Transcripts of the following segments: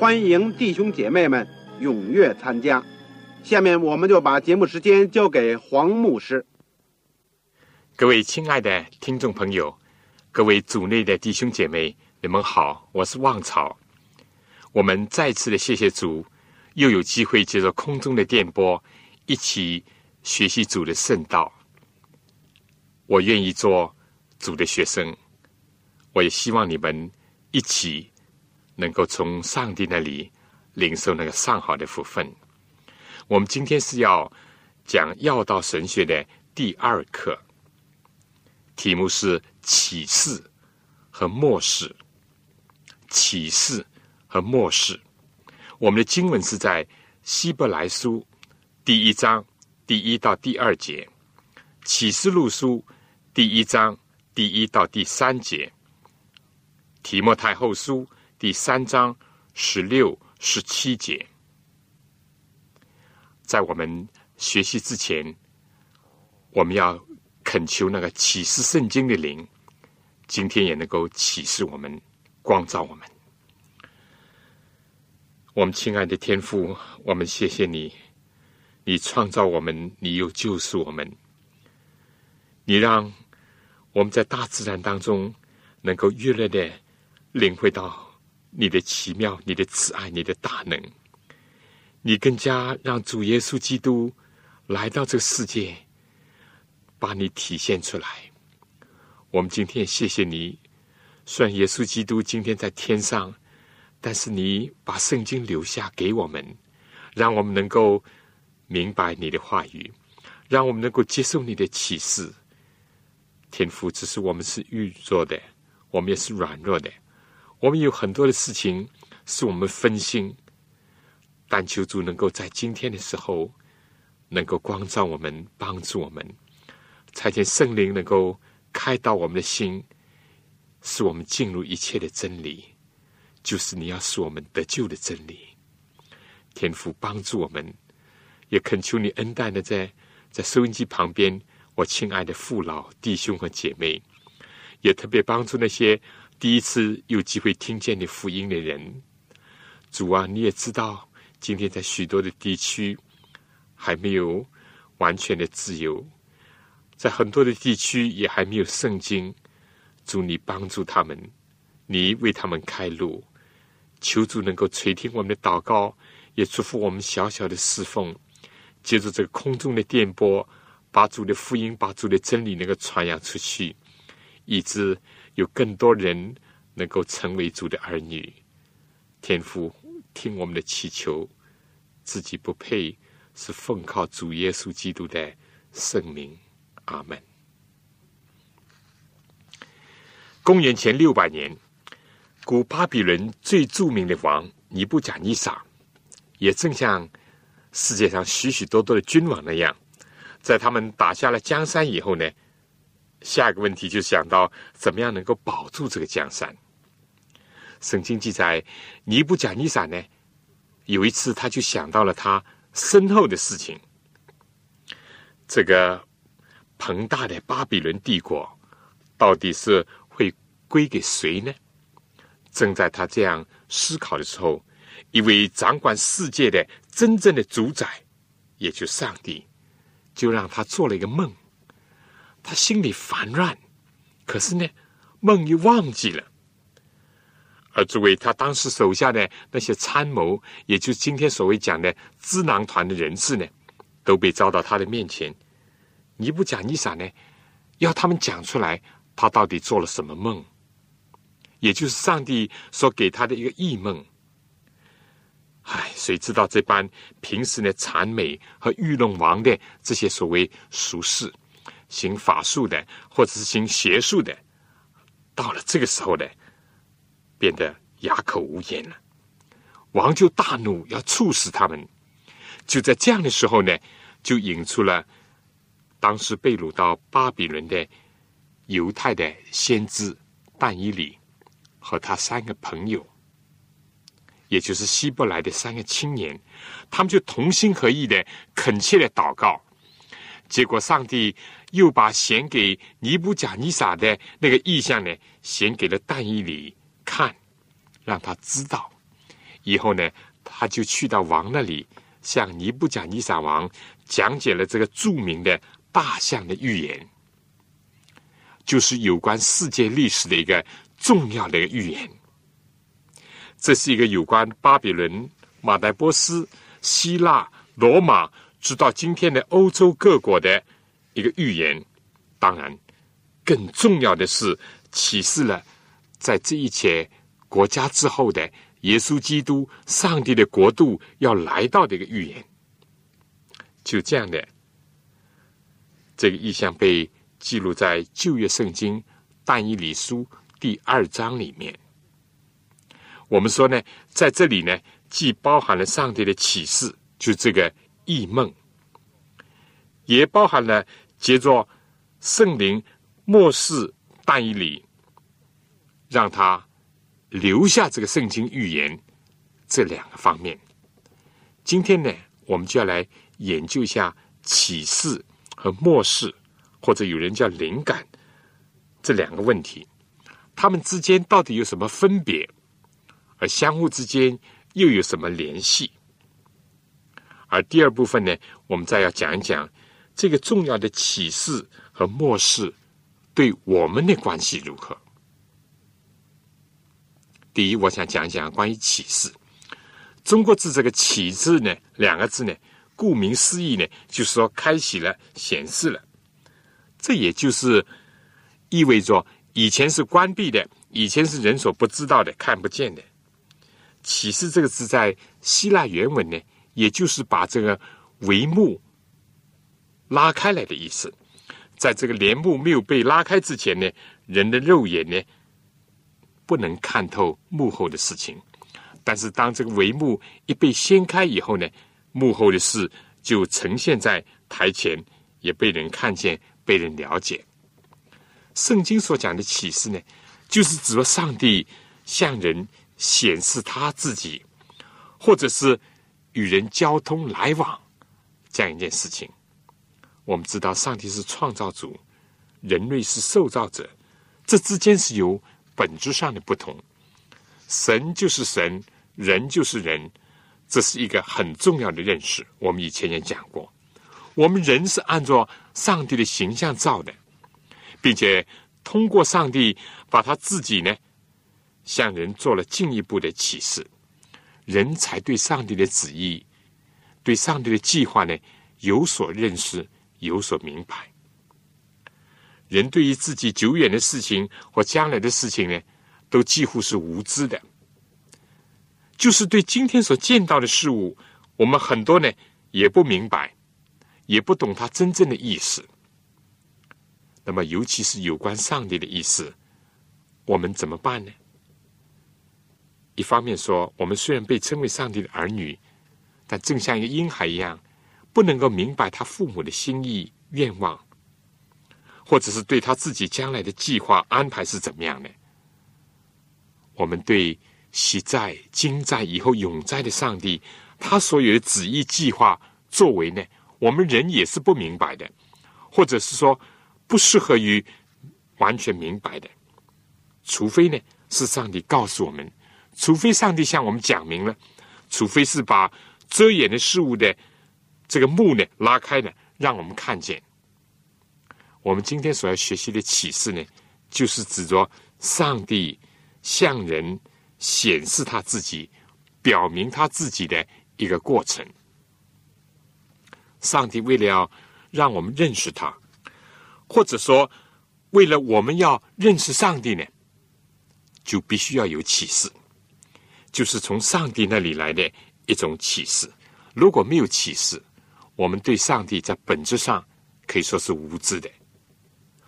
欢迎弟兄姐妹们踊跃参加。下面我们就把节目时间交给黄牧师。各位亲爱的听众朋友，各位组内的弟兄姐妹，你们好，我是旺草。我们再次的谢谢主，又有机会接着空中的电波，一起学习主的圣道。我愿意做主的学生，我也希望你们一起能够从上帝那里领受那个上好的福分。我们今天是要讲要道神学的第二课，题目是启示和末世。启示和末世，我们的经文是在希伯来书第一章第一到第二节，启示录书。第一章第一到第三节，提摩太后书第三章十六、十七节，在我们学习之前，我们要恳求那个启示圣经的灵，今天也能够启示我们、光照我们。我们亲爱的天父，我们谢谢你，你创造我们，你又救赎我们。你让我们在大自然当中能够越来的领会到你的奇妙、你的慈爱、你的大能。你更加让主耶稣基督来到这个世界，把你体现出来。我们今天谢谢你，虽然耶稣基督今天在天上，但是你把圣经留下给我们，让我们能够明白你的话语，让我们能够接受你的启示。天赋只是我们是愚弱的，我们也是软弱的，我们有很多的事情是我们分心。但求主能够在今天的时候，能够光照我们，帮助我们，才见圣灵能够开导我们的心，使我们进入一切的真理，就是你要使我们得救的真理。天父帮助我们，也恳求你恩待的在在收音机旁边。我亲爱的父老弟兄和姐妹，也特别帮助那些第一次有机会听见你福音的人。主啊，你也知道，今天在许多的地区还没有完全的自由，在很多的地区也还没有圣经。主，你帮助他们，你为他们开路，求主能够垂听我们的祷告，也祝福我们小小的侍奉，借助这个空中的电波。把主的福音、把主的真理能够传扬出去，以致有更多人能够成为主的儿女。天父，听我们的祈求，自己不配，是奉靠主耶稣基督的圣名。阿门。公元前六百年，古巴比伦最著名的王尼布甲尼撒，也正像世界上许许多多的君王那样。在他们打下了江山以后呢，下一个问题就想到怎么样能够保住这个江山。圣经记载，尼布甲尼撒呢，有一次他就想到了他身后的事情。这个庞大的巴比伦帝国到底是会归给谁呢？正在他这样思考的时候，一位掌管世界的真正的主宰，也就上帝。就让他做了一个梦，他心里烦乱，可是呢，梦又忘记了。而作为他当时手下的那些参谋，也就是今天所谓讲的智囊团的人士呢，都被招到他的面前。你不讲你啥呢，要他们讲出来，他到底做了什么梦，也就是上帝所给他的一个异梦。唉，谁知道这般平时呢谄媚和愚弄王的这些所谓俗士，行法术的或者是行邪术的，到了这个时候呢，变得哑口无言了。王就大怒，要处死他们。就在这样的时候呢，就引出了当时被掳到巴比伦的犹太的先知但以里和他三个朋友。也就是希伯来的三个青年，他们就同心合意的恳切的祷告，结果上帝又把显给尼布甲尼撒的那个意象呢，显给了但以里看，让他知道。以后呢，他就去到王那里，向尼布甲尼撒王讲解了这个著名的大象的预言，就是有关世界历史的一个重要的预言。这是一个有关巴比伦、马代波斯、希腊、罗马，直到今天的欧洲各国的一个预言。当然，更重要的是启示了在这一切国家之后的耶稣基督、上帝的国度要来到的一个预言。就这样的，这个意象被记录在旧约圣经但以理书第二章里面。我们说呢，在这里呢，既包含了上帝的启示，就这个异梦，也包含了接着圣灵末世但以理，让他留下这个圣经预言这两个方面。今天呢，我们就要来研究一下启示和末世，或者有人叫灵感这两个问题，他们之间到底有什么分别？而相互之间又有什么联系？而第二部分呢，我们再要讲一讲这个重要的启示和末世对我们的关系如何。第一，我想讲一讲关于启示。中国字这个“启”字呢，两个字呢，顾名思义呢，就是说开启了、显示了。这也就是意味着以前是关闭的，以前是人所不知道的、看不见的。启示这个字在希腊原文呢，也就是把这个帷幕拉开来的意思。在这个帘幕没有被拉开之前呢，人的肉眼呢不能看透幕后的事情。但是当这个帷幕一被掀开以后呢，幕后的事就呈现在台前，也被人看见，被人了解。圣经所讲的启示呢，就是指着上帝向人。显示他自己，或者是与人交通来往这样一件事情。我们知道，上帝是创造主，人类是受造者，这之间是有本质上的不同。神就是神，人就是人，这是一个很重要的认识。我们以前也讲过，我们人是按照上帝的形象造的，并且通过上帝把他自己呢。向人做了进一步的启示，人才对上帝的旨意、对上帝的计划呢有所认识、有所明白。人对于自己久远的事情或将来的事情呢，都几乎是无知的。就是对今天所见到的事物，我们很多呢也不明白，也不懂它真正的意思。那么，尤其是有关上帝的意思，我们怎么办呢？一方面说，我们虽然被称为上帝的儿女，但正像一个婴孩一样，不能够明白他父母的心意、愿望，或者是对他自己将来的计划安排是怎么样的。我们对喜在、今在、以后永在的上帝，他所有的旨意、计划、作为呢，我们人也是不明白的，或者是说不适合于完全明白的，除非呢是上帝告诉我们。除非上帝向我们讲明了，除非是把遮掩的事物的这个幕呢拉开呢，让我们看见。我们今天所要学习的启示呢，就是指着上帝向人显示他自己、表明他自己的一个过程。上帝为了要让我们认识他，或者说为了我们要认识上帝呢，就必须要有启示，就是从上帝那里来的一种启示。如果没有启示，我们对上帝在本质上可以说是无知的，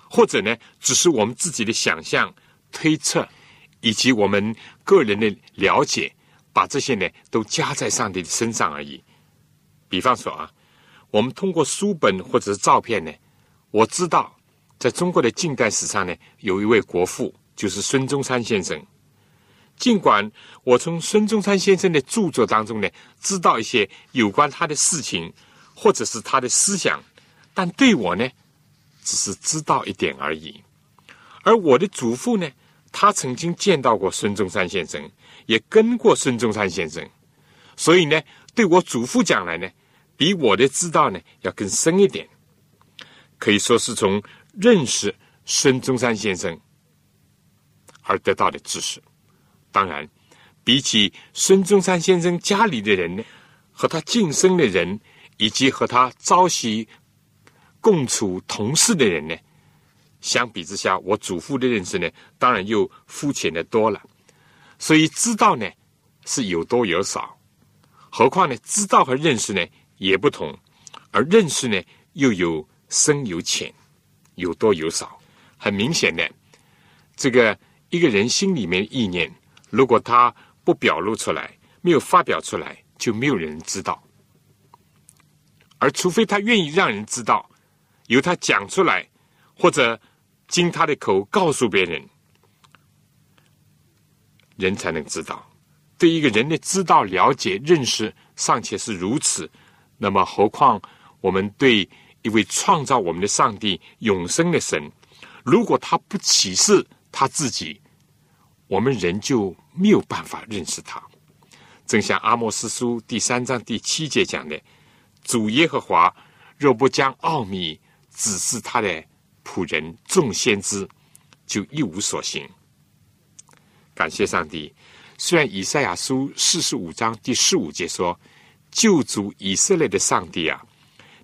或者呢，只是我们自己的想象、推测以及我们个人的了解，把这些呢都加在上帝的身上而已。比方说啊。我们通过书本或者是照片呢，我知道，在中国的近代史上呢，有一位国父，就是孙中山先生。尽管我从孙中山先生的著作当中呢，知道一些有关他的事情，或者是他的思想，但对我呢，只是知道一点而已。而我的祖父呢，他曾经见到过孙中山先生，也跟过孙中山先生，所以呢，对我祖父讲来呢。比我的知道呢要更深一点，可以说是从认识孙中山先生而得到的知识。当然，比起孙中山先生家里的人呢，和他近身的人，以及和他朝夕共处同事的人呢，相比之下，我祖父的认识呢，当然又肤浅的多了。所以，知道呢是有多有少，何况呢，知道和认识呢？也不同，而认识呢又有深有浅，有多有少。很明显的，这个一个人心里面意念，如果他不表露出来，没有发表出来，就没有人知道。而除非他愿意让人知道，由他讲出来，或者经他的口告诉别人，人才能知道。对一个人的知道、了解、认识尚且是如此。那么，何况我们对一位创造我们的上帝、永生的神，如果他不启示他自己，我们人就没有办法认识他。正像阿莫斯书第三章第七节讲的：“主耶和华若不将奥秘指示他的仆人众先知，就一无所行。”感谢上帝。虽然以赛亚书四十五章第十五节说。救主以色列的上帝啊，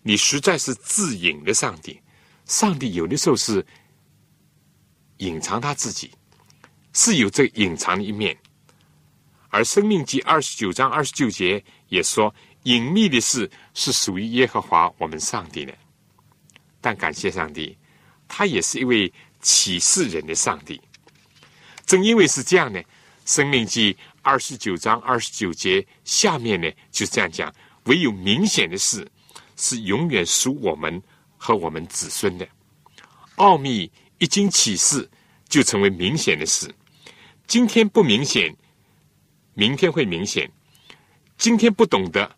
你实在是自隐的上帝。上帝有的时候是隐藏他自己，是有这隐藏的一面。而《生命记》二十九章二十九节也说，隐秘的事是属于耶和华我们上帝的。但感谢上帝，他也是一位启示人的上帝。正因为是这样呢，《生命记》。二十九章二十九节下面呢，就这样讲：唯有明显的事，是永远属我们和我们子孙的。奥秘一经启示，就成为明显的事。今天不明显，明天会明显；今天不懂得，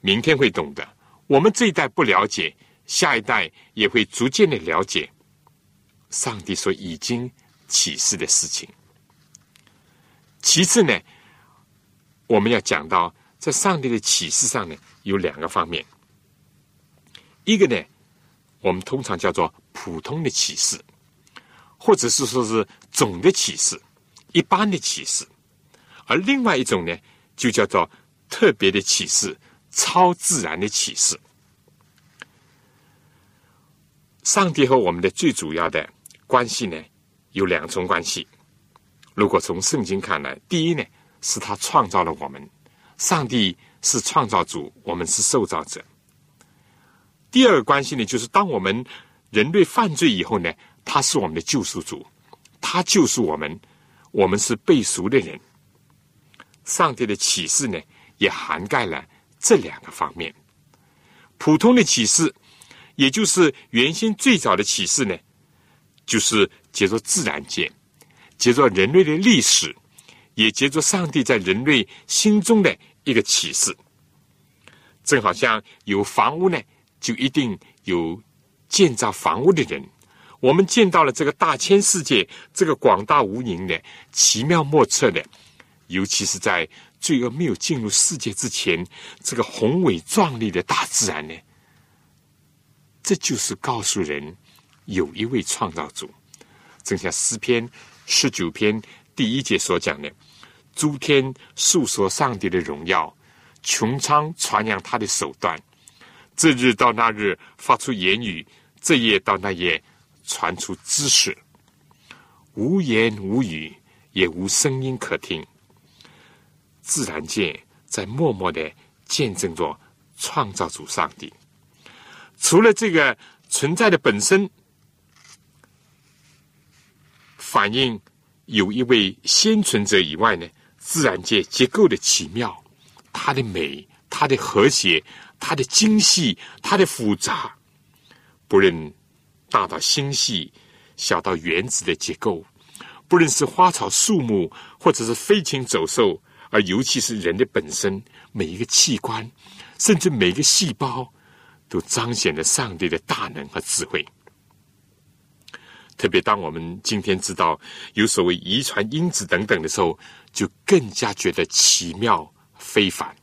明天会懂得。我们这一代不了解，下一代也会逐渐的了解上帝所已经启示的事情。其次呢？我们要讲到，在上帝的启示上呢，有两个方面。一个呢，我们通常叫做普通的启示，或者是说是总的启示、一般的启示；而另外一种呢，就叫做特别的启示、超自然的启示。上帝和我们的最主要的关系呢，有两重关系。如果从圣经看来，第一呢。是他创造了我们，上帝是创造主，我们是受造者。第二个关系呢，就是当我们人类犯罪以后呢，他是我们的救赎主，他救赎我们，我们是被赎的人。上帝的启示呢，也涵盖了这两个方面。普通的启示，也就是原先最早的启示呢，就是借着自然界，借着人类的历史。也接着上帝在人类心中的一个启示，正好像有房屋呢，就一定有建造房屋的人。我们见到了这个大千世界，这个广大无垠的、奇妙莫测的，尤其是在罪恶没有进入世界之前，这个宏伟壮丽的大自然呢，这就是告诉人有一位创造主。正像诗篇十九篇第一节所讲的。诸天述说上帝的荣耀，穹苍传扬他的手段。这日到那日发出言语，这夜到那夜传出知识。无言无语，也无声音可听。自然界在默默的见证着创造主上帝。除了这个存在的本身，反映有一位先存者以外呢，自然界结构的奇妙，它的美，它的和谐。它的精细，它的复杂，不论大到星系，小到原子的结构，不论是花草树木，或者是飞禽走兽，而尤其是人的本身，每一个器官，甚至每一个细胞，都彰显了上帝的大能和智慧。特别当我们今天知道有所谓遗传因子等等的时候，就更加觉得奇妙非凡。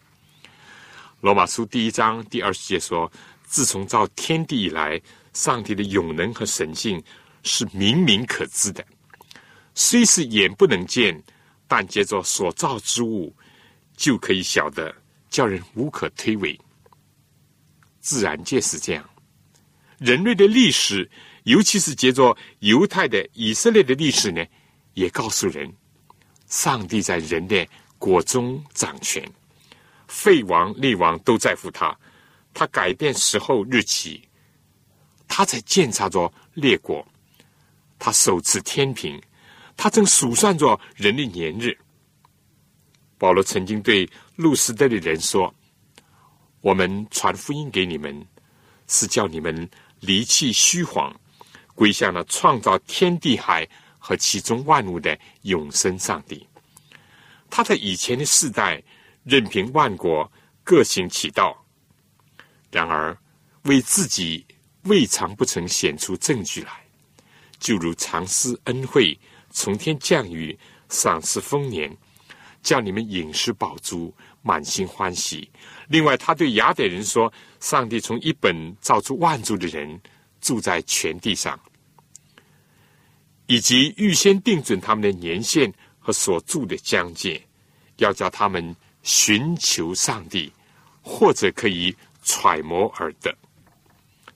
罗马书第一章第二十节说：“自从造天地以来，上帝的永能和神性是明明可知的，虽是眼不能见，但借着所造之物，就可以晓得，叫人无可推诿。自然界是这样，人类的历史，尤其是借着犹太的以色列的历史呢，也告诉人，上帝在人的国中掌权。”废王、立王都在乎他，他改变时候日期，他在检查着列国，他手持天平，他正数算着人的年日。保罗曾经对路斯德的人说：“我们传福音给你们，是叫你们离弃虚谎，归向了创造天地海和其中万物的永生上帝。”他在以前的世代。任凭万国各行其道，然而为自己未尝不曾显出证据来，就如常施恩惠，从天降雨，赏赐丰年，叫你们饮食饱足，满心欢喜。另外，他对雅典人说：“上帝从一本造出万族的人，住在全地上，以及预先定准他们的年限和所住的疆界，要叫他们。”寻求上帝，或者可以揣摩而得。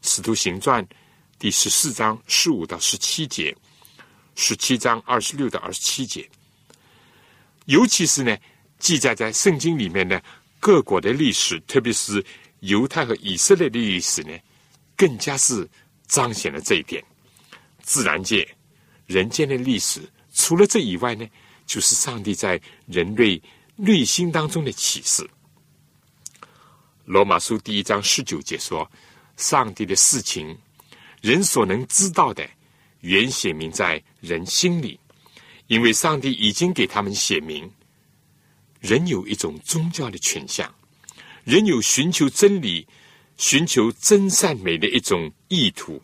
使徒行传第十四章十五到十七节，十七章二十六到二十七节，尤其是呢，记载在圣经里面的各国的历史，特别是犹太和以色列的历史呢，更加是彰显了这一点。自然界、人间的历史，除了这以外呢，就是上帝在人类。内心当中的启示，《罗马书》第一章十九节说：“上帝的事情，人所能知道的，原写明在人心里，因为上帝已经给他们写明。人有一种宗教的倾向，人有寻求真理、寻求真善美的一种意图，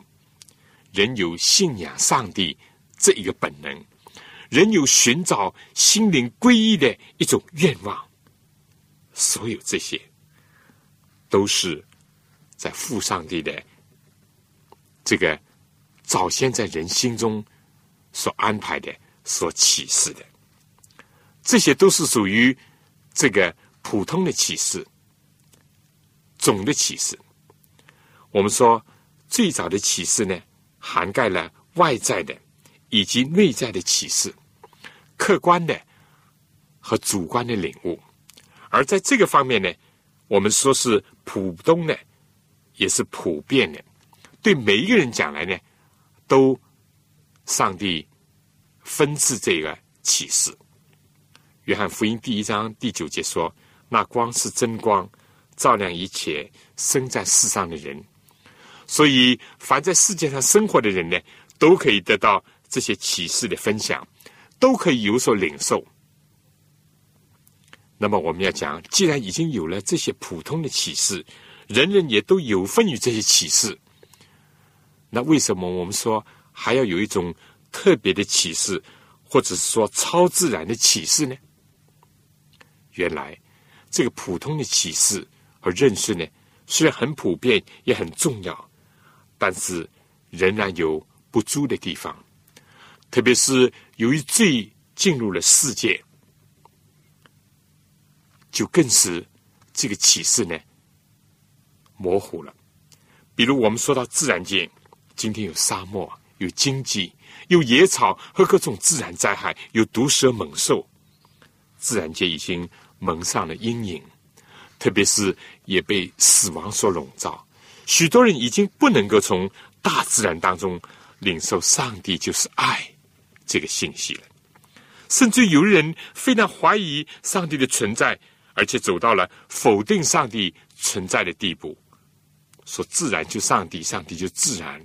人有信仰上帝这一个本能。”人有寻找心灵皈依的一种愿望，所有这些都是在父上帝的这个早先在人心中所安排的、所启示的，这些都是属于这个普通的启示、总的启示。我们说最早的启示呢，涵盖了外在的以及内在的启示。客观的和主观的领悟，而在这个方面呢，我们说是普通的，也是普遍的，对每一个人讲来呢，都上帝分赐这个启示。约翰福音第一章第九节说：“那光是真光，照亮一切生在世上的人。”所以，凡在世界上生活的人呢，都可以得到这些启示的分享。都可以有所领受。那么我们要讲，既然已经有了这些普通的启示，人人也都有份于这些启示，那为什么我们说还要有一种特别的启示，或者是说超自然的启示呢？原来这个普通的启示和认识呢，虽然很普遍，也很重要，但是仍然有不足的地方。特别是由于罪进入了世界，就更是这个启示呢模糊了。比如我们说到自然界，今天有沙漠，有荆棘，有野草和各种自然灾害，有毒蛇猛兽，自然界已经蒙上了阴影，特别是也被死亡所笼罩。许多人已经不能够从大自然当中领受上帝就是爱这个信息了，甚至有人非常怀疑上帝的存在，而且走到了否定上帝存在的地步。说自然就上帝，上帝就自然。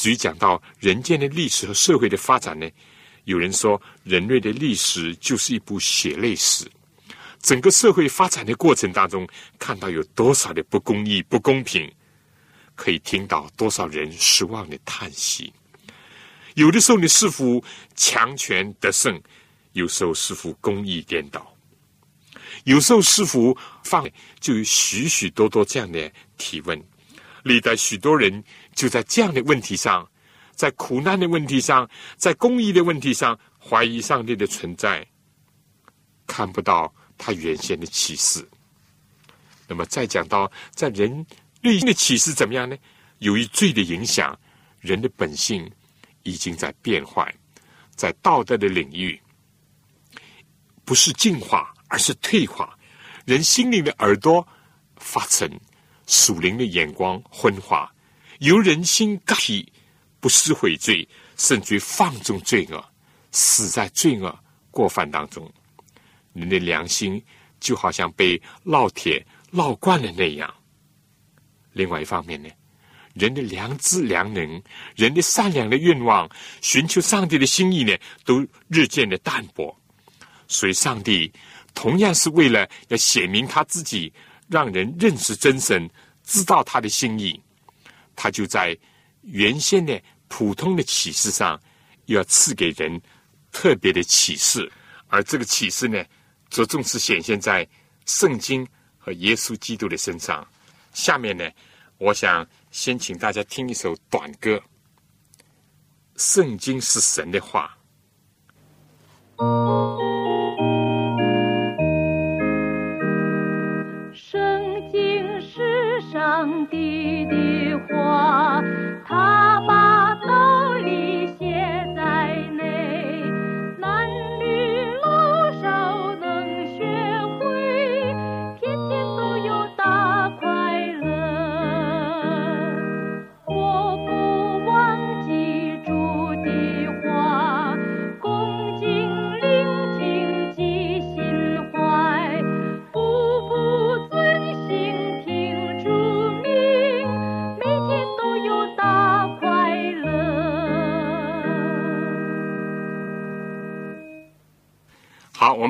至于讲到人间的历史和社会的发展呢，有人说人类的历史就是一部血泪史。整个社会发展的过程当中，看到有多少的不公义、不公平，可以听到多少人失望的叹息。有的时候你，似乎强权得胜；有时候似乎公义颠倒。有时候，师傅放就有许许多多这样的提问，历代许多人就在这样的问题上，在苦难的问题上，在公益的问题上怀疑上帝的存在，看不到他原先的启示。那么，再讲到在人内心的启示怎么样呢？由于罪的影响，人的本性已经在变坏，在道德的领域不是进化。而是退化，人心灵的耳朵发沉，属灵的眼光昏花，由人心刚体，不思悔罪，甚至放纵罪恶，死在罪恶过犯当中。人的良心就好像被烙铁烙惯了那样。另外一方面呢，人的良知良能，人的善良的愿望，寻求上帝的心意呢，都日渐的淡薄。所以上帝。同样是为了要显明他自己，让人认识真神，知道他的心意，他就在原先的普通的启示上，要赐给人特别的启示，而这个启示呢，着重是显现在圣经和耶稣基督的身上。下面呢，我想先请大家听一首短歌，《圣经是神的话》。圣经是上帝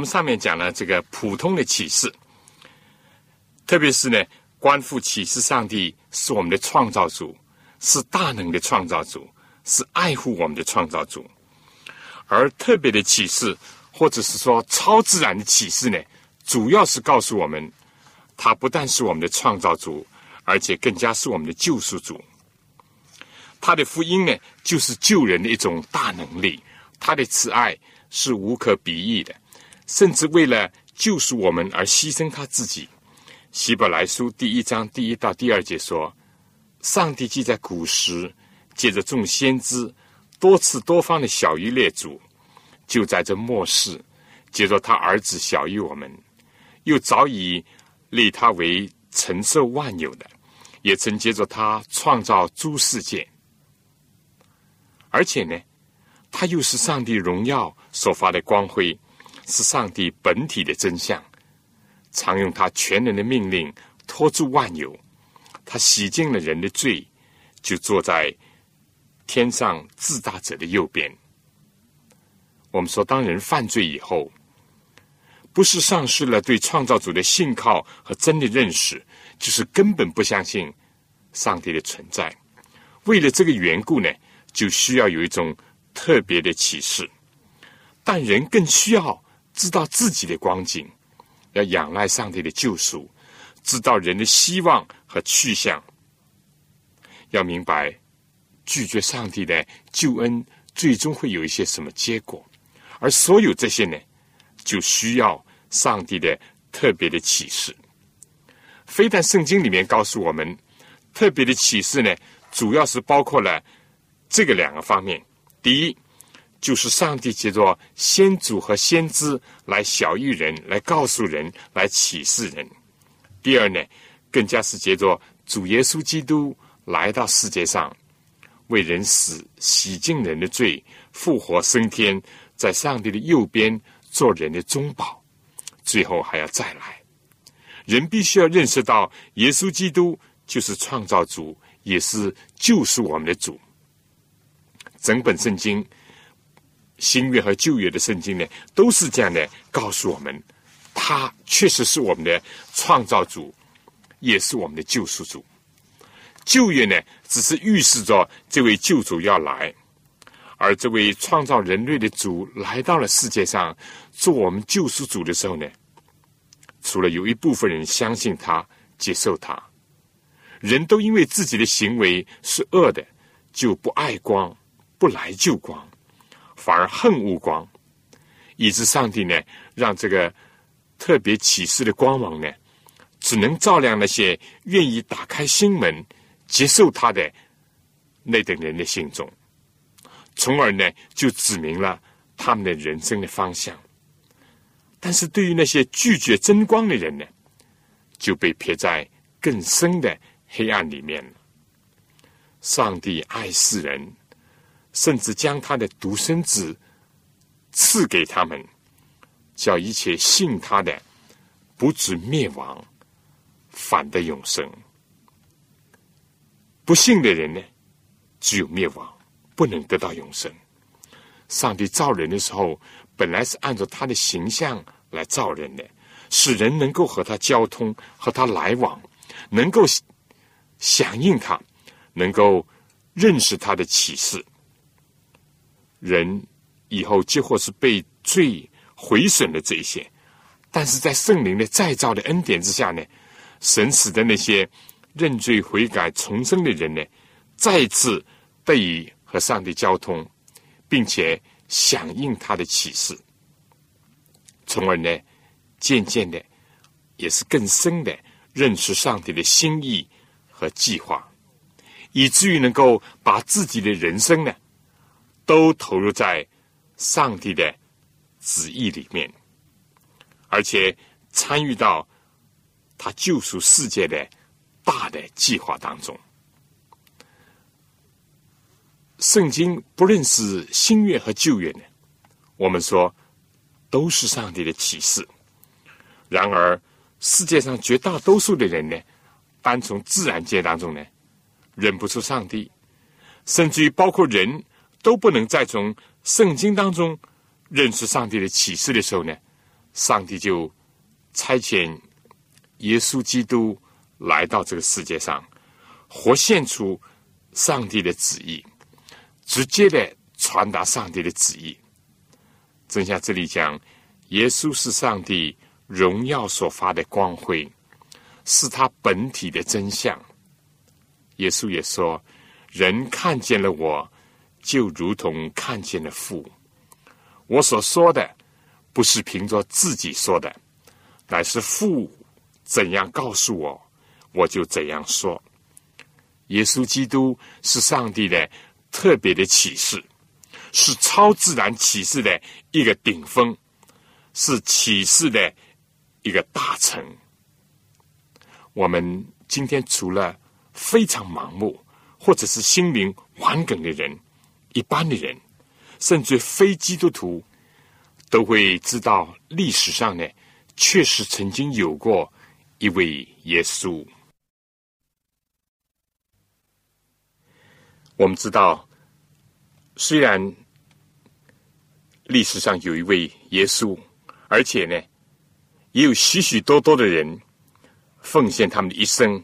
我们上面讲了这个普通的启示，特别是呢，关乎启示上帝是我们的创造主，是大能的创造主，是爱护我们的创造主。而特别的启示，或者是说超自然的启示呢，主要是告诉我们，他不但是我们的创造主。而且更加是我们的救赎主，他的福音呢，就是救人的一种大能力。他的慈爱是无可比拟的，甚至为了救赎我们而牺牲他自己。希伯来书第一章第一到第二节说：“上帝既在古时借着众先知多次多方的小于列祖，就在这末世借着他儿子小于我们，又早已立他为承受万有的。”也曾接着他创造诸世界，而且呢，他又是上帝荣耀所发的光辉，是上帝本体的真相。常用他全能的命令托住万有，他洗净了人的罪，就坐在天上自大者的右边。我们说，当人犯罪以后，不是丧失了对创造主的信靠和真的认识。就是根本不相信上帝的存在，为了这个缘故呢，就需要有一种特别的启示。但人更需要知道自己的光景，要仰赖上帝的救赎，知道人的希望和去向。要明白拒绝上帝的救恩，最终会有一些什么结果。而所有这些呢，就需要上帝的特别的启示。非但圣经里面告诉我们，特别的启示呢，主要是包括了这个两个方面。第一，就是上帝借着先祖和先知来小谕人、来告诉人、来启示人；第二呢，更加是借着主耶稣基督来到世界上，为人死、洗净人的罪、复活升天，在上帝的右边做人的中保，最后还要再来。人必须要认识到，耶稣基督就是创造主，也是救赎我们的主。整本圣经，新约和旧约的圣经呢，都是这样的告诉我们，他确实是我们的创造主，也是我们的救赎主。旧约呢，只是预示着这位救主要来，而这位创造人类的主来到了世界上做我们救赎主的时候呢，除了有一部分人相信他、接受他，人都因为自己的行为是恶的，就不爱光。不来救光，反而恨恶光，以致上帝呢，让这个特别启示的光芒呢，只能照亮那些愿意打开心门接受他的那等人的心中，从而呢，就指明了他们的人生的方向。但是对于那些拒绝真光的人呢，就被撇在更深的黑暗里面了。上帝爱世人。甚至将他的独生子赐给他们，叫一切信他的不止灭亡，反得永生。不信的人呢，只有灭亡，不能得到永生。上帝造人的时候，本来是按照他的形象来造人的，使人能够和他交通，和他来往，能够响应他，能够认识他的启示。人以后几乎是被罪毁损的这一些，但是在圣灵的再造的恩典之下呢，神使的那些认罪悔改重生的人呢，再次得以和上帝交通，并且响应他的启示，从而呢，渐渐的也是更深的认识上帝的心意和计划，以至于能够把自己的人生呢。都投入在上帝的旨意里面，而且参与到他救赎世界的大的计划当中。圣经不论是新约和旧约呢，我们说都是上帝的启示。然而，世界上绝大多数的人呢，单从自然界当中呢，认不出上帝，甚至于包括人。都不能再从圣经当中认识上帝的启示的时候呢，上帝就差遣耶稣基督来到这个世界上，活现出上帝的旨意，直接的传达上帝的旨意。正像这里讲，耶稣是上帝荣耀所发的光辉，是他本体的真相。耶稣也说：“人看见了我。”就如同看见了父，我所说的不是凭着自己说的，乃是父怎样告诉我，我就怎样说。耶稣基督是上帝的特别的启示，是超自然启示的一个顶峰，是启示的一个大成。我们今天除了非常盲目，或者是心灵顽梗的人。一般的人，甚至非基督徒，都会知道历史上呢，确实曾经有过一位耶稣。我们知道，虽然历史上有一位耶稣，而且呢，也有许许多多的人奉献他们的一生，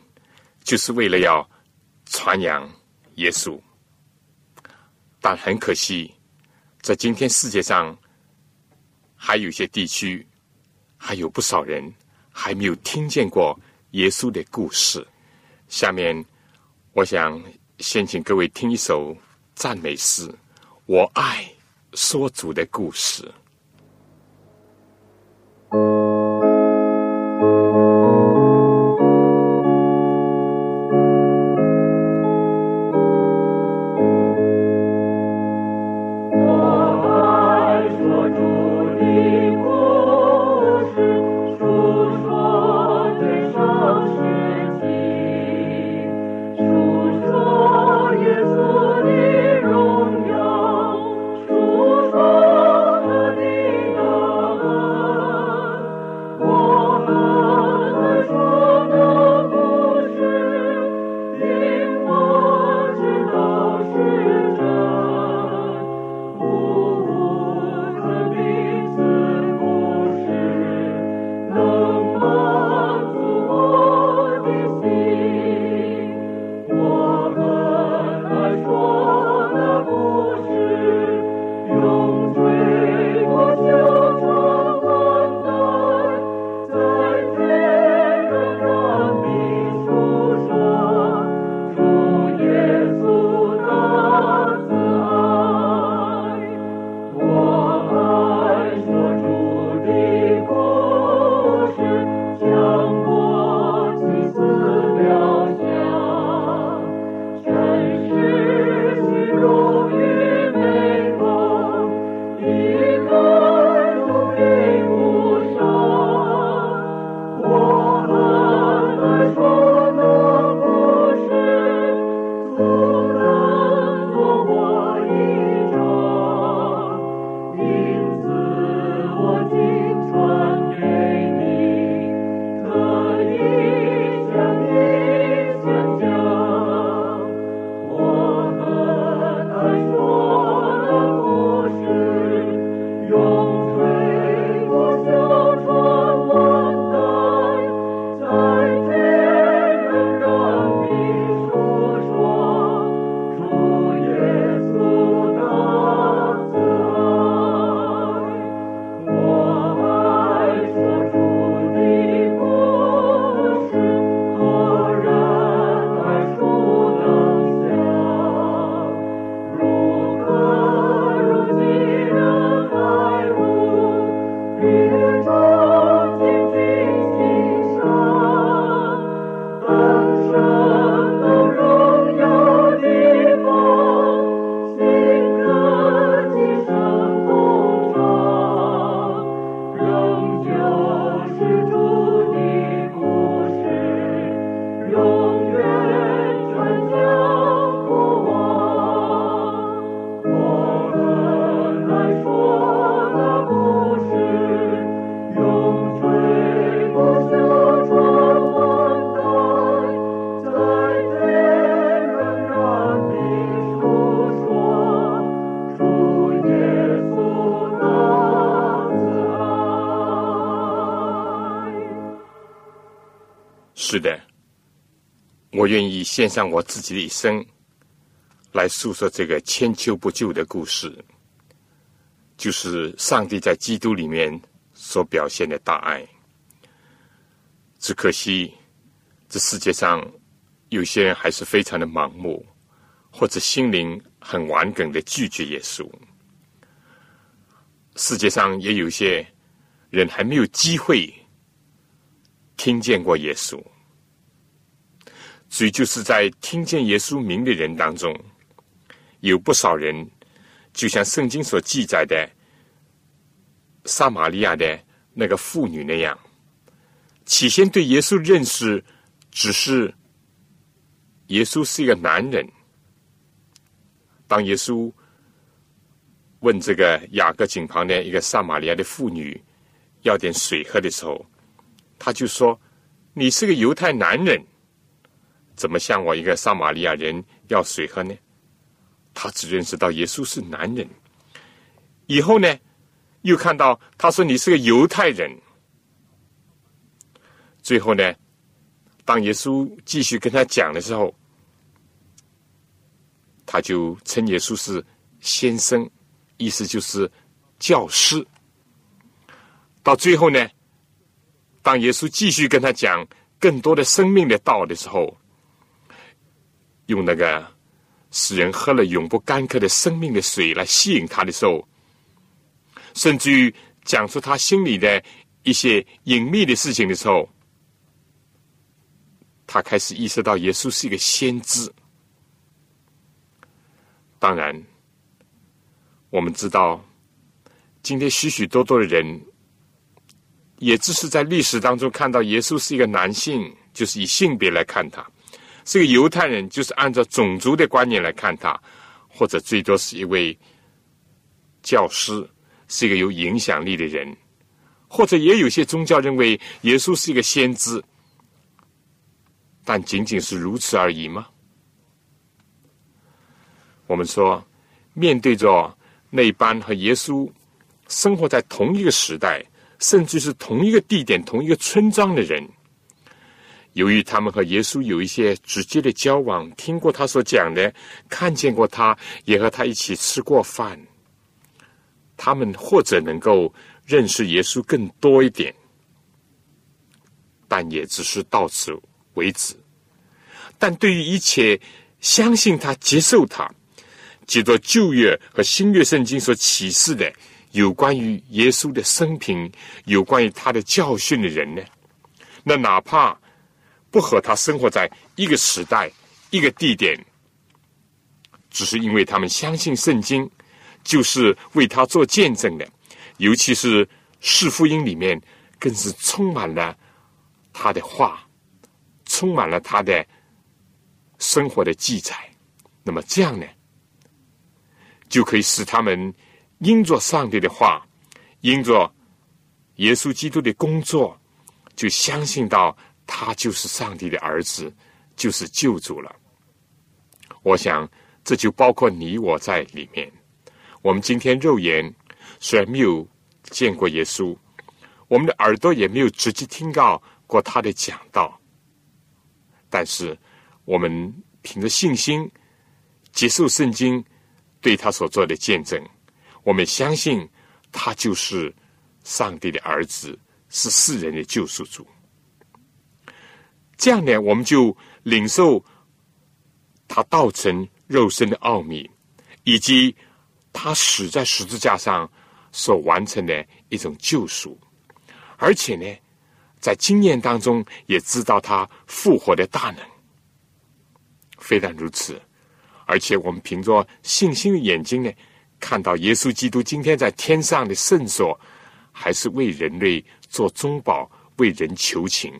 就是为了要传扬耶稣。但很可惜，在今天世界上，还有些地区，还有不少人还没有听见过耶稣的故事。下面，我想先请各位听一首赞美诗：《我爱说主的故事》。是的，我愿意献上我自己的一生，来诉说这个千秋不朽的故事，就是上帝在基督里面所表现的大爱。只可惜，这世界上有些人还是非常的盲目，或者心灵很顽梗的拒绝耶稣。世界上也有些人还没有机会听见过耶稣，所以就是在听见耶稣名的人当中，有不少人，就像圣经所记载的撒玛利亚的那个妇女那样。起先对耶稣认识，只是耶稣是一个男人。当耶稣问这个雅各井旁的一个撒玛利亚的妇女要点水喝的时候，他就说：“你是个犹太男人，怎么向我一个撒玛利亚人要水喝呢？”他只认识到耶稣是男人。以后呢，又看到他说：“你是个犹太人。”最后呢，当耶稣继续跟他讲的时候，他就称耶稣是先生，意思就是教师。到最后呢，当耶稣继续跟他讲更多的生命的道的时候，用那个使人喝了永不干渴的生命的水来吸引他的时候，甚至于讲出他心里的一些隐秘的事情的时候。他开始意识到耶稣是一个先知。当然，我们知道，今天许许多多的人，也只是在历史当中看到耶稣是一个男性，就是以性别来看他；是个犹太人，就是按照种族的观念来看他；或者最多是一位教师，是一个有影响力的人；或者也有些宗教认为耶稣是一个先知。但仅仅是如此而已吗？我们说，面对着那班和耶稣生活在同一个时代，甚至是同一个地点、同一个村庄的人，由于他们和耶稣有一些直接的交往，听过他所讲的，看见过他，也和他一起吃过饭，他们或者能够认识耶稣更多一点，但也只是到此。为止，但对于一切相信他、接受他、接着旧约和新约圣经所启示的有关于耶稣的生平、有关于他的教训的人呢？那哪怕不和他生活在一个时代、一个地点，只是因为他们相信圣经，就是为他做见证的，尤其是世福音里面，更是充满了他的话。充满了他的生活的记载，那么这样呢，就可以使他们因着上帝的话，因着耶稣基督的工作，就相信到他就是上帝的儿子，就是救主了。我想，这就包括你我在里面。我们今天肉眼虽然没有见过耶稣，我们的耳朵也没有直接听到过他的讲道。但是，我们凭着信心接受圣经对他所做的见证，我们相信他就是上帝的儿子，是世人的救赎主。这样呢，我们就领受他道成肉身的奥秘，以及他死在十字架上所完成的一种救赎，而且呢。在经验当中，也知道他复活的大能。非但如此，而且我们凭着信心的眼睛呢，看到耶稣基督今天在天上的圣所，还是为人类做中保，为人求情，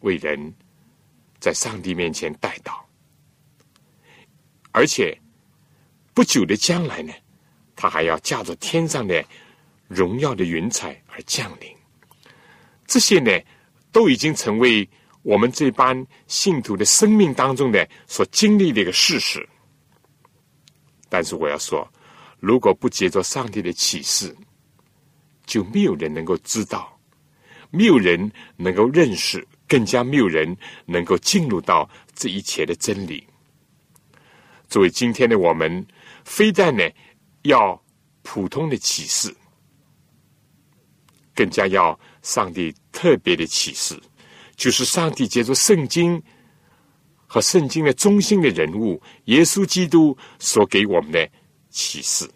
为人在上帝面前带到。而且不久的将来呢，他还要驾着天上的荣耀的云彩而降临。这些呢，都已经成为我们这班信徒的生命当中的所经历的一个事实。但是我要说，如果不接着上帝的启示，就没有人能够知道，没有人能够认识、更加没有人能够进入到这一切的真理。作为今天的我们，非但呢要普通的启示，更加要上帝特别的启示，就是上帝借助圣经和圣经的中心的人物耶稣基督所给我们的启示，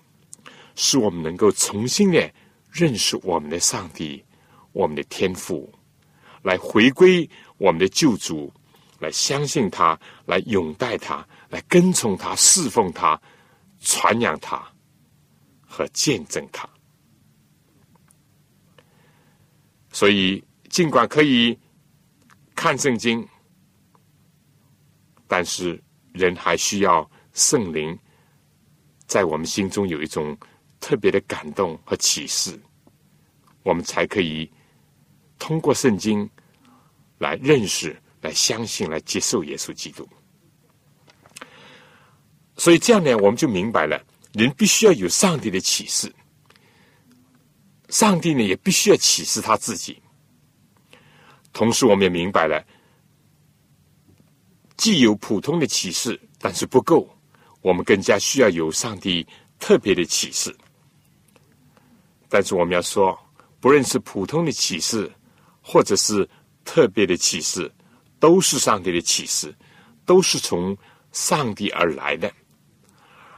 使我们能够重新的认识我们的上帝，我们的天赋。来回归我们的救主，来相信他，来拥戴他，来跟从他，侍奉他，传扬他和见证他。所以，尽管可以看圣经，但是人还需要圣灵在我们心中有一种特别的感动和启示，我们才可以。通过圣经来认识、来相信、来接受耶稣基督，所以这样呢，我们就明白了，人必须要有上帝的启示，上帝呢也必须要启示他自己。同时，我们也明白了，既有普通的启示，但是不够，我们更加需要有上帝特别的启示。但是，我们要说，不论是普通的启示。或者是特别的启示，都是上帝的启示，都是从上帝而来的。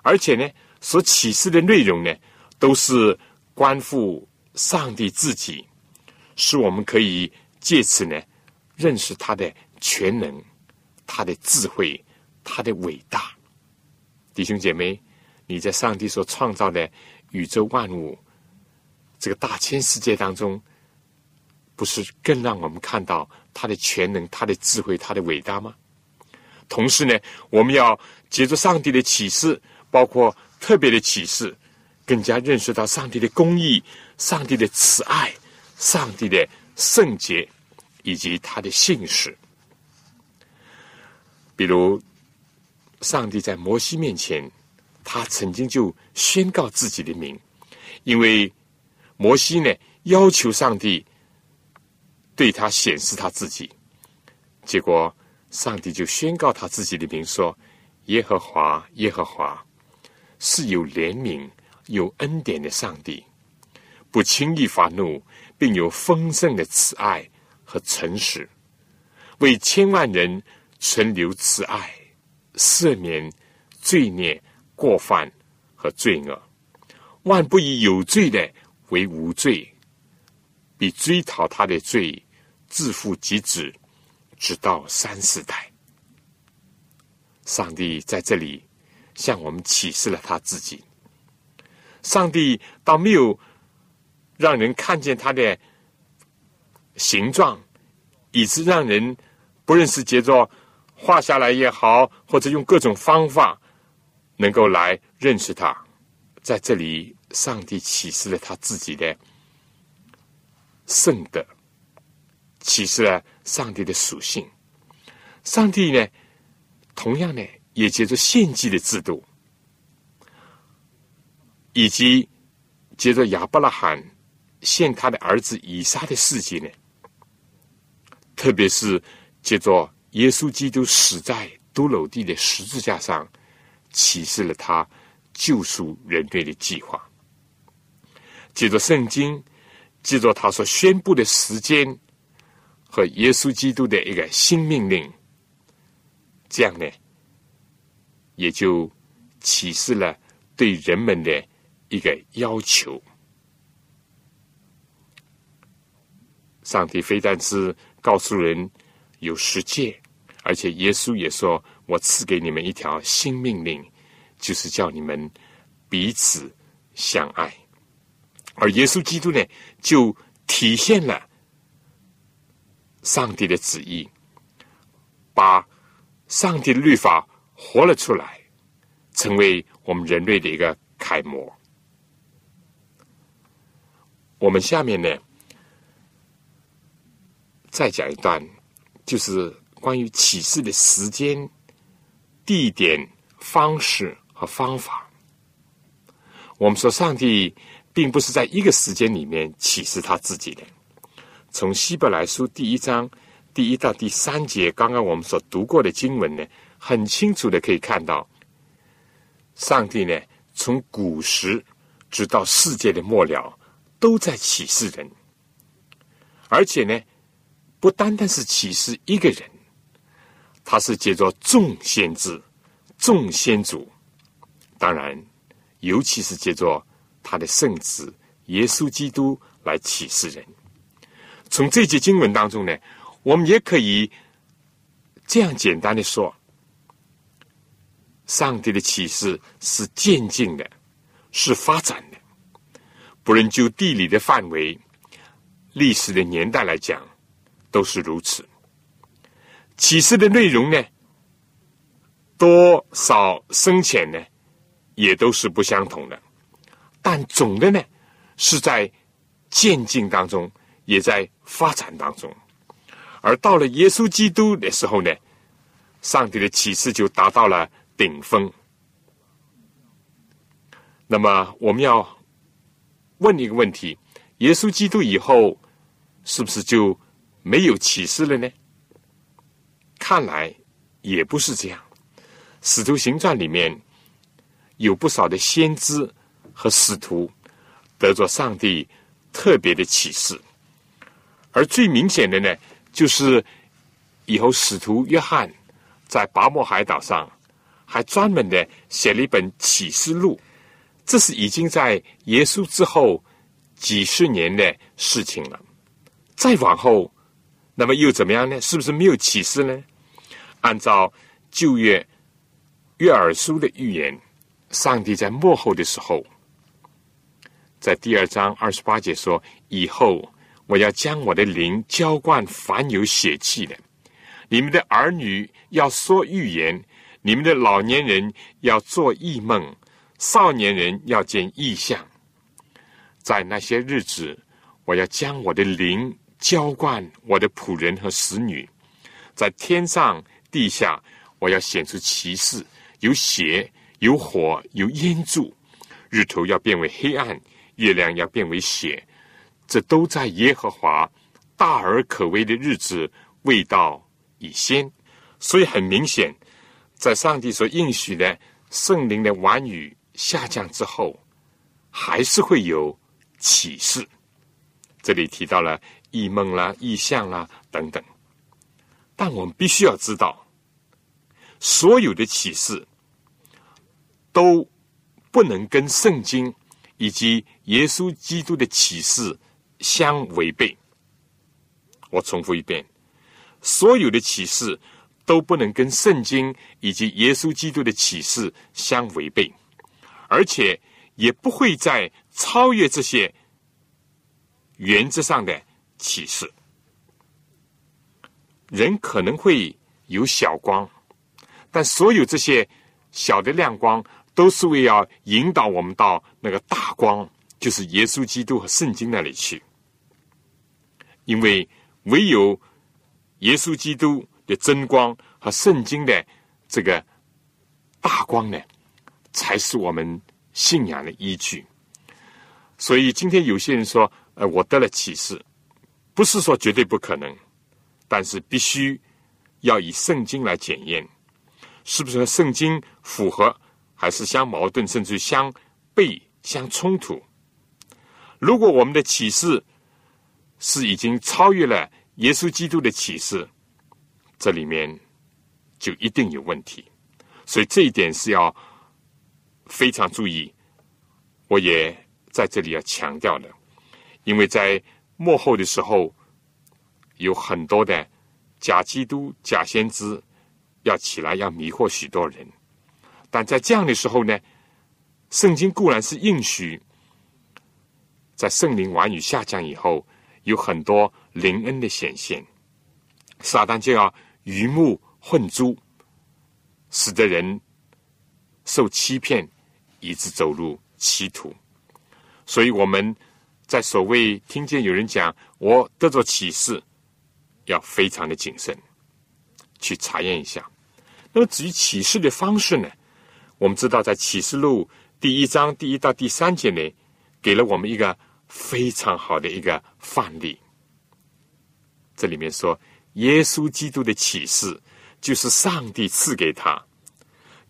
而且呢，所启示的内容呢，都是关乎上帝自己，使我们可以借此呢，认识他的全能、他的智慧、他的伟大。弟兄姐妹，你在上帝所创造的宇宙万物这个大千世界当中。不是更让我们看到他的全能、他的智慧、他的伟大吗？同时呢，我们要借助上帝的启示，包括特别的启示，更加认识到上帝的公义、上帝的慈爱、上帝的圣洁以及他的信使。比如，上帝在摩西面前，他曾经就宣告自己的名，因为摩西呢要求上帝。对他显示他自己，结果上帝就宣告他自己的名说：“耶和华，耶和华是有怜悯、有恩典的上帝，不轻易发怒，并有丰盛的慈爱和诚实，为千万人存留慈爱，赦免罪孽、过犯和罪恶，万不以有罪的为无罪，比追讨他的罪。”自负及子，直到三四代。上帝在这里向我们启示了他自己。上帝倒没有让人看见他的形状，以致让人不认识，接着画下来也好，或者用各种方法能够来认识他。在这里，上帝启示了他自己的圣德。启示了上帝的属性。上帝呢，同样呢，也借着献祭的制度，以及借着亚伯拉罕献他的儿子以撒的事迹呢，特别是借着耶稣基督死在多楼地的十字架上，启示了他救赎人类的计划。借着圣经，借着他所宣布的时间。和耶稣基督的一个新命令，这样呢，也就启示了对人们的一个要求。上帝非但是告诉人有十诫，而且耶稣也说：“我赐给你们一条新命令，就是叫你们彼此相爱。”而耶稣基督呢，就体现了。上帝的旨意，把上帝的律法活了出来，成为我们人类的一个楷模。我们下面呢，再讲一段，就是关于启示的时间、地点、方式和方法。我们说，上帝并不是在一个时间里面启示他自己的。从希伯来书第一章第一到第三节，刚刚我们所读过的经文呢，很清楚的可以看到，上帝呢从古时直到世界的末了，都在启示人，而且呢，不单单是启示一个人，他是借着众先知、众先祖，当然，尤其是借着他的圣子耶稣基督来启示人。从这节经文当中呢。我们也可以这样简单的说：上帝的启示是渐进的，是发展的。不论就地理的范围、历史的年代来讲，都是如此。启示的内容呢，多少深浅呢，也都是不相同的。但总的呢，是在渐进当中，也在发展当中。而到了耶稣基督的时候呢，上帝的启示就达到了顶峰。那么我们要问一个问题：耶稣基督以后是不是就没有启示了呢？看来也不是这样。使徒行传里面有不少的先知和使徒得着上帝特别的启示，而最明显的呢。就是以后，使徒约翰在拔摩海岛上还专门的写了一本启示录。这是已经在耶稣之后几十年的事情了。再往后，那么又怎么样呢？是不是没有启示呢？按照旧约约珥书的预言，上帝在末后的时候，在第二章二十八节说：“以后。”我要将我的灵浇灌凡有血气的，你们的儿女要说预言，你们的老年人要做异梦，少年人要见异象。在那些日子，我要将我的灵浇灌我的仆人和使女，在天上地下，我要显出奇事，有血，有火，有烟柱，日头要变为黑暗，月亮要变为血。这都在耶和华大而可畏的日子未到已先，所以很明显，在上帝所应许的圣灵的晚雨下降之后，还是会有启示。这里提到了异梦啦、异象啦等等，但我们必须要知道，所有的启示都不能跟圣经以及耶稣基督的启示。相违背。我重复一遍：所有的启示都不能跟圣经以及耶稣基督的启示相违背，而且也不会在超越这些原则上的启示。人可能会有小光，但所有这些小的亮光，都是为要引导我们到那个大光。就是耶稣基督和圣经那里去，因为唯有耶稣基督的真光和圣经的这个大光呢，才是我们信仰的依据。所以今天有些人说：“呃，我得了启示，不是说绝对不可能，但是必须要以圣经来检验，是不是和圣经符合，还是相矛盾，甚至相悖、相冲突。”如果我们的启示是已经超越了耶稣基督的启示，这里面就一定有问题。所以这一点是要非常注意。我也在这里要强调的，因为在幕后的时候，有很多的假基督、假先知要起来，要迷惑许多人。但在这样的时候呢，圣经固然是应许。在圣灵晚雨下降以后，有很多灵恩的显现，撒旦就要鱼目混珠，使得人受欺骗，以致走入歧途。所以我们在所谓听见有人讲我得着启示，要非常的谨慎去查验一下。那么至于启示的方式呢？我们知道在启示录第一章第一到第三节内，给了我们一个。非常好的一个范例。这里面说，耶稣基督的启示，就是上帝赐给他，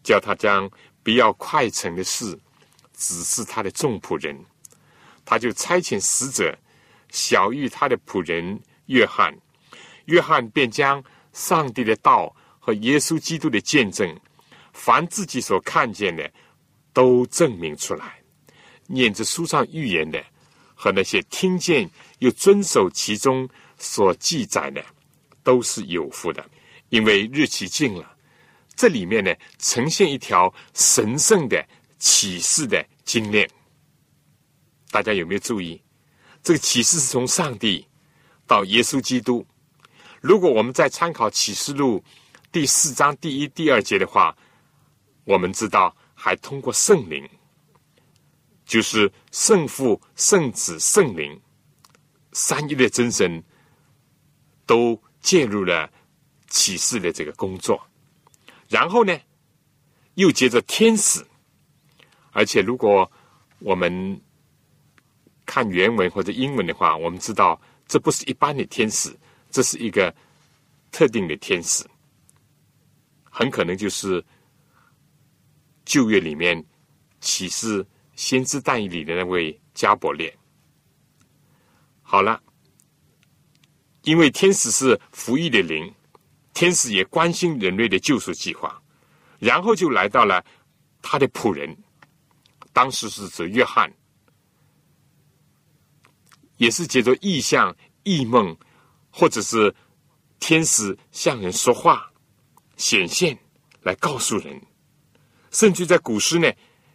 叫他将不要快成的事指示他的众仆人，他就差遣使者小谕他的仆人约翰，约翰便将上帝的道和耶稣基督的见证，凡自己所看见的，都证明出来。念着书上预言的，和那些听见又遵守其中所记载的，都是有福的，因为日期近了。这里面呢，呈现一条神圣的启示的经验。大家有没有注意？这个启示是从上帝到耶稣基督。如果我们在参考启示录第四章第一、第二节的话，我们知道还通过圣灵。就是圣父、圣子、圣灵三一的真神都介入了启示的这个工作，然后呢，又接着天使，而且如果我们看原文或者英文的话，我们知道这不是一般的天使，这是一个特定的天使，很可能就是旧约里面启示。先知但以里的那位加伯列，好了，因为天使是服役的灵，天使也关心人类的救赎计划，然后就来到了他的仆人，当时是指约翰，也是借着异象、异梦，或者是天使向人说话显现来告诉人，甚至在古诗呢，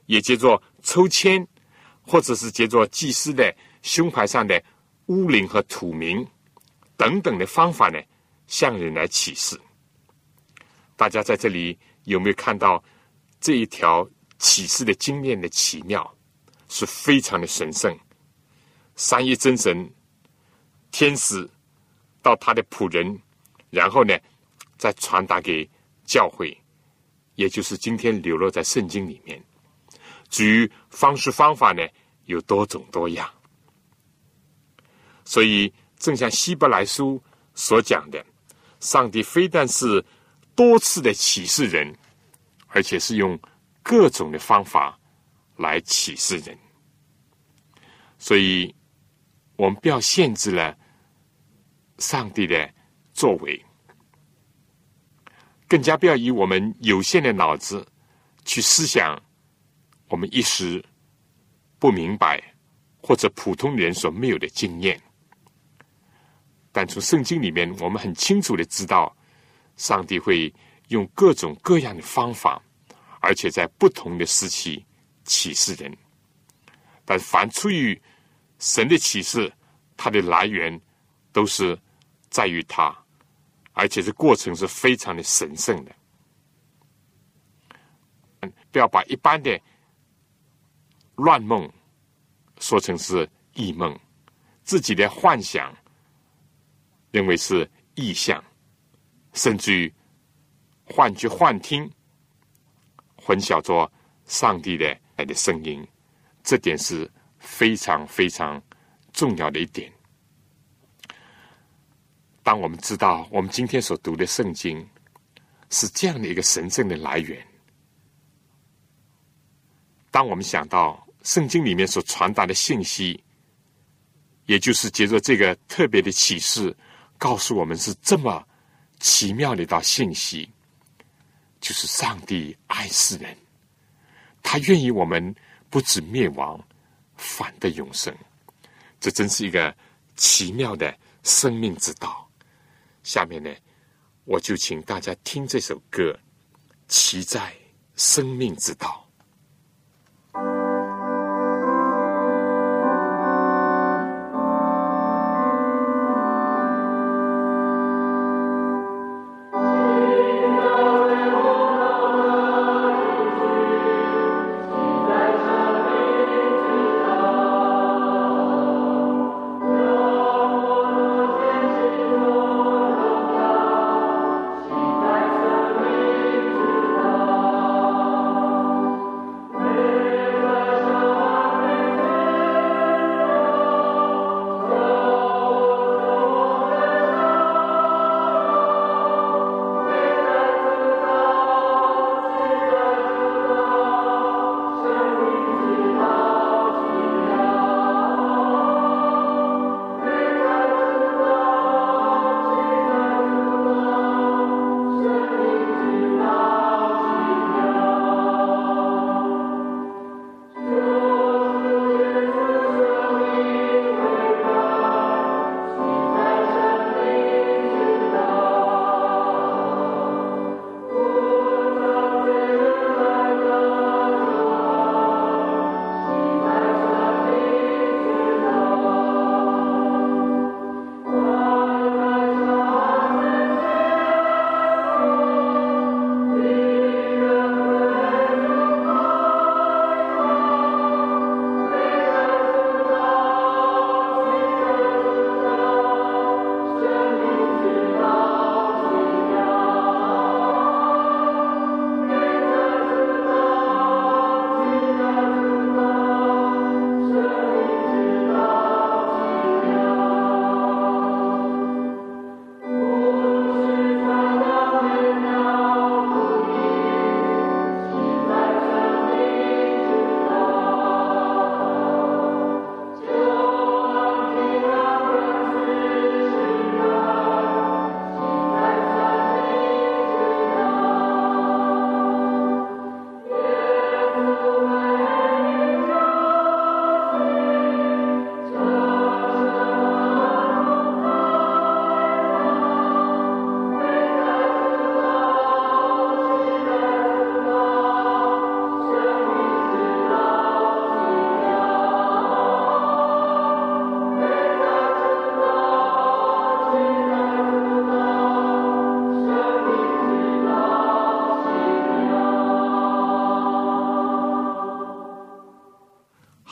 也叫做。抽签，或者是借着祭司的胸牌上的乌灵和土名等等的方法呢，向人来启示。大家在这里有没有看到这一条启示的经验的奇妙？是非常的神圣。三一真神天使到他的仆人，然后呢，再传达给教会，也就是今天流落在圣经里面。至于方式方法呢，有多种多样。所以，正像希伯来书所讲的，上帝非但是多次的启示人，而且是用各种的方法来启示人。所以，我们不要限制了上帝的作为，更加不要以我们有限的脑子去思想。我们一时不明白，或者普通人所没有的经验，但从圣经里面，我们很清楚的知道，上帝会用各种各样的方法，而且在不同的时期启示人。但凡出于神的启示，它的来源都是在于他，而且这过程是非常的神圣的。不要把一般的。乱梦说成是异梦，自己的幻想认为是异象，甚至于幻觉、幻听，混淆着上帝的爱的声音，这点是非常非常重要的一点。当我们知道我们今天所读的圣经是这样的一个神圣的来源，当我们想到。圣经里面所传达的信息，也就是借着这个特别的启示，告诉我们是这么奇妙的一道信息，就是上帝爱世人，他愿意我们不止灭亡，反得永生。这真是一个奇妙的生命之道。下面呢，我就请大家听这首歌《骑在生命之道》。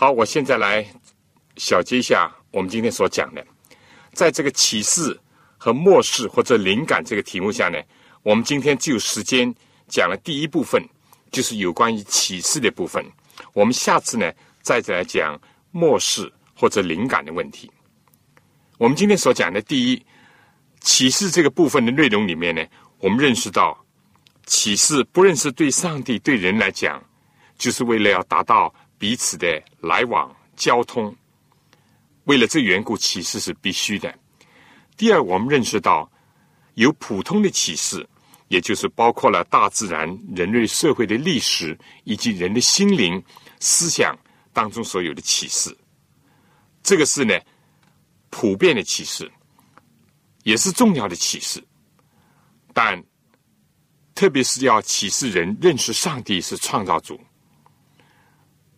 好，我现在来小结一下我们今天所讲的，在这个启示和末世或者灵感这个题目下呢，我们今天就有时间讲了第一部分，就是有关于启示的部分。我们下次呢，再来讲末世或者灵感的问题。我们今天所讲的第一启示这个部分的内容里面呢，我们认识到启示不认识对上帝对人来讲，就是为了要达到彼此的来往交通。为了这缘故，启示是必须的。第二，我们认识到有普通的启示，也就是包括了大自然、人类社会的历史以及人的心灵思想当中所有的启示。这个是呢。普遍的启示，也是重要的启示，但特别是要启示人认识上帝是创造主。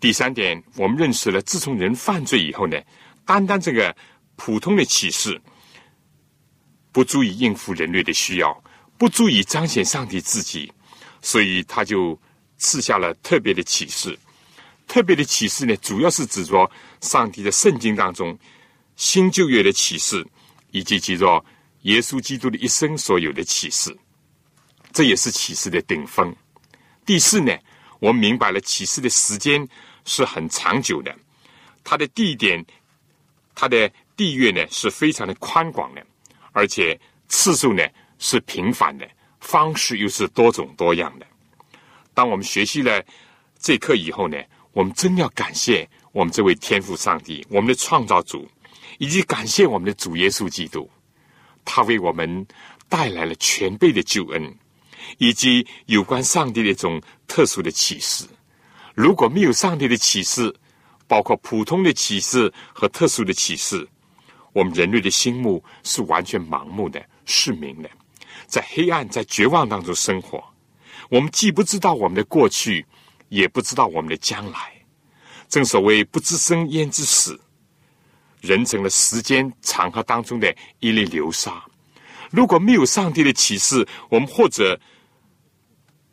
第三点，我们认识了，自从人犯罪以后呢，单单这个普通的启示不足以应付人类的需要，不足以彰显上帝自己，所以他就赐下了特别的启示。特别的启示呢，主要是指着上帝的圣经当中。新旧约的启示，以及记着耶稣基督的一生所有的启示，这也是启示的顶峰。第四呢，我们明白了启示的时间是很长久的，它的地点、它的地域呢是非常的宽广的，而且次数呢是频繁的，方式又是多种多样的。当我们学习了这课以后呢，我们真要感谢我们这位天赋上帝，我们的创造主。以及感谢我们的主耶稣基督，他为我们带来了全备的救恩，以及有关上帝的一种特殊的启示。如果没有上帝的启示，包括普通的启示和特殊的启示，我们人类的心目是完全盲目的、失明的，在黑暗、在绝望当中生活。我们既不知道我们的过去，也不知道我们的将来。正所谓“不知生焉知死”。人成了时间长河当中的一粒流沙。如果没有上帝的启示，我们或者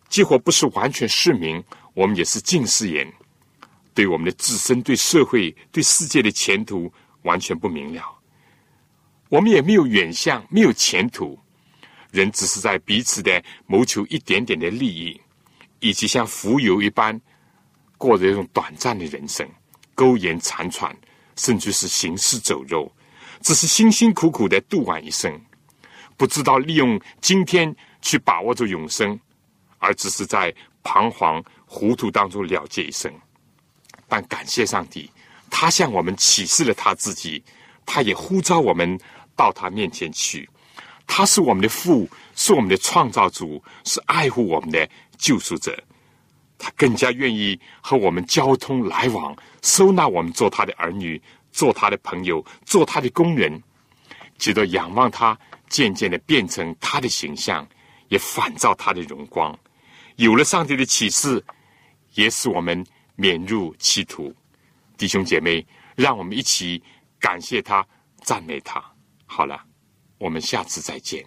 几乎不是完全失明，我们也是近视眼，对我们的自身、对社会、对世界的前途完全不明了。我们也没有远向，没有前途。人只是在彼此的谋求一点点的利益，以及像浮游一般过着一种短暂的人生，苟延残喘。甚至是行尸走肉，只是辛辛苦苦的度完一生，不知道利用今天去把握住永生，而只是在彷徨糊涂当中了结一生。但感谢上帝，他向我们启示了他自己，他也呼召我们到他面前去。他是我们的父，是我们的创造主，是爱护我们的救赎者。他更加愿意和我们交通来往，收纳我们做他的儿女，做他的朋友，做他的工人。直到仰望他，渐渐的变成他的形象，也反照他的荣光。有了上帝的启示，也使我们免入歧途。弟兄姐妹，让我们一起感谢他，赞美他。好了，我们下次再见。